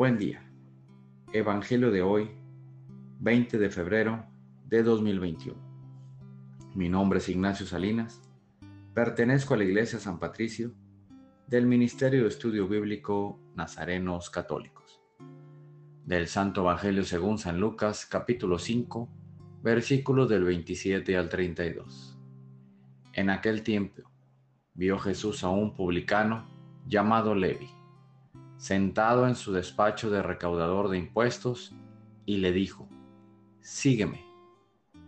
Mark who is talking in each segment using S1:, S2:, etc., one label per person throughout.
S1: Buen día. Evangelio de hoy, 20 de febrero de 2021. Mi nombre es Ignacio Salinas. Pertenezco a la Iglesia San Patricio del Ministerio de Estudio Bíblico Nazarenos Católicos. Del Santo Evangelio según San Lucas, capítulo 5, versículos del 27 al 32. En aquel tiempo vio Jesús a un publicano llamado Levi sentado en su despacho de recaudador de impuestos, y le dijo, Sígueme.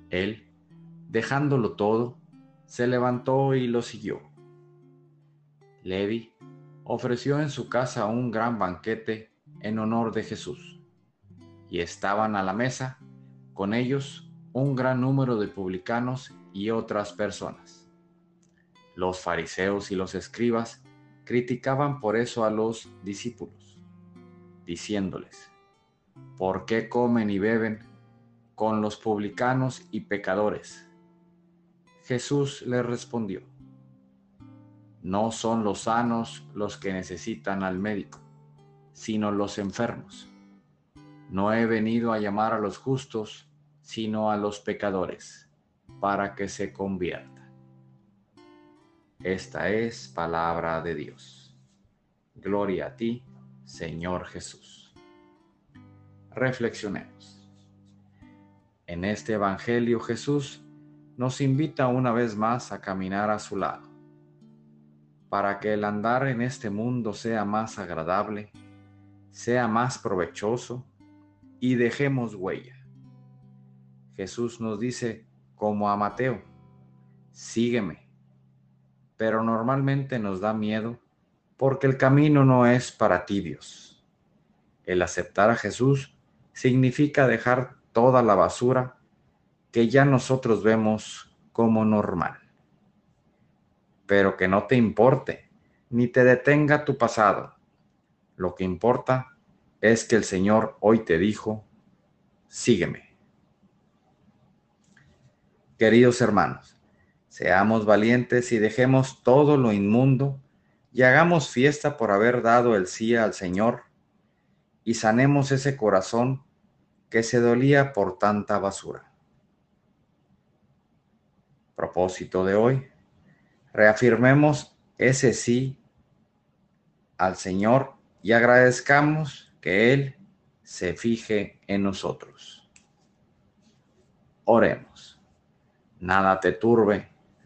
S1: Él, dejándolo todo, se levantó y lo siguió. Levi ofreció en su casa un gran banquete en honor de Jesús, y estaban a la mesa con ellos un gran número de publicanos y otras personas. Los fariseos y los escribas criticaban por eso a los discípulos, diciéndoles, ¿por qué comen y beben con los publicanos y pecadores? Jesús les respondió, no son los sanos los que necesitan al médico, sino los enfermos. No he venido a llamar a los justos, sino a los pecadores, para que se conviertan. Esta es palabra de Dios. Gloria a ti, Señor Jesús. Reflexionemos. En este Evangelio Jesús nos invita una vez más a caminar a su lado, para que el andar en este mundo sea más agradable, sea más provechoso y dejemos huella. Jesús nos dice, como a Mateo, sígueme pero normalmente nos da miedo porque el camino no es para tibios. El aceptar a Jesús significa dejar toda la basura que ya nosotros vemos como normal. Pero que no te importe ni te detenga tu pasado. Lo que importa es que el Señor hoy te dijo, sígueme. Queridos hermanos, Seamos valientes y dejemos todo lo inmundo y hagamos fiesta por haber dado el sí al Señor y sanemos ese corazón que se dolía por tanta basura. Propósito de hoy, reafirmemos ese sí al Señor y agradezcamos que Él se fije en nosotros. Oremos. Nada te turbe